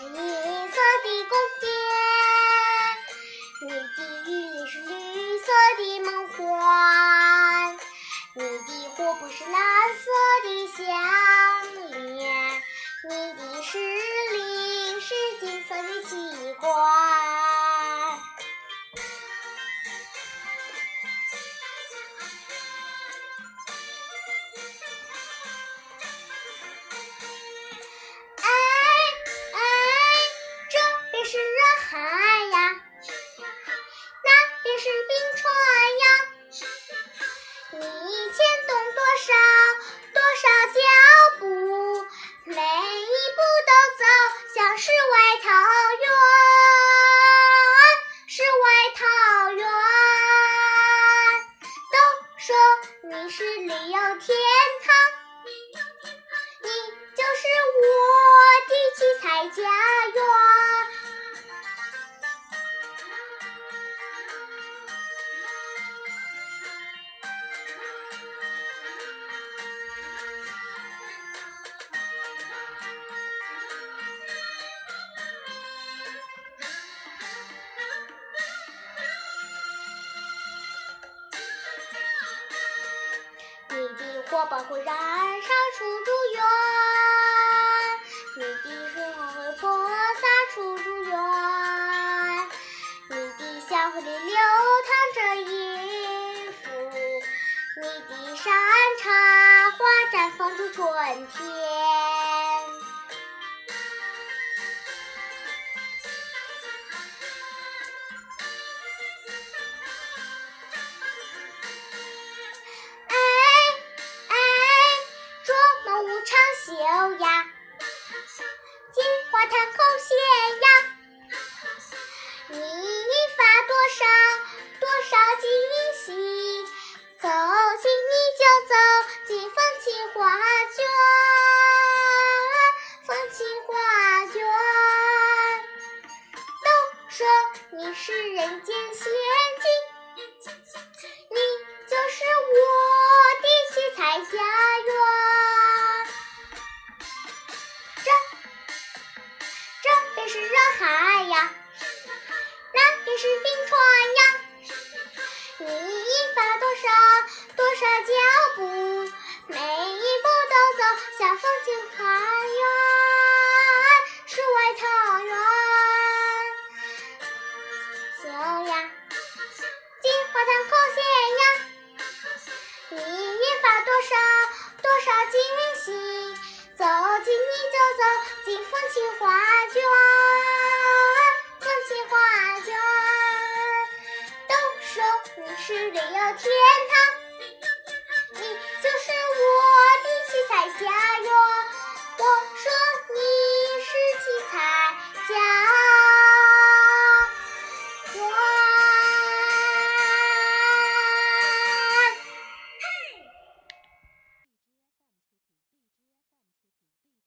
Oh. 火把会燃烧出祝愿，你的春花会播撒出祝愿，你的香里流淌着音符，你的山茶花绽放出春天。流呀，金花糖空闲呀。是热海呀，热海那便是冰川呀。是你要天堂。你就是我的七彩霞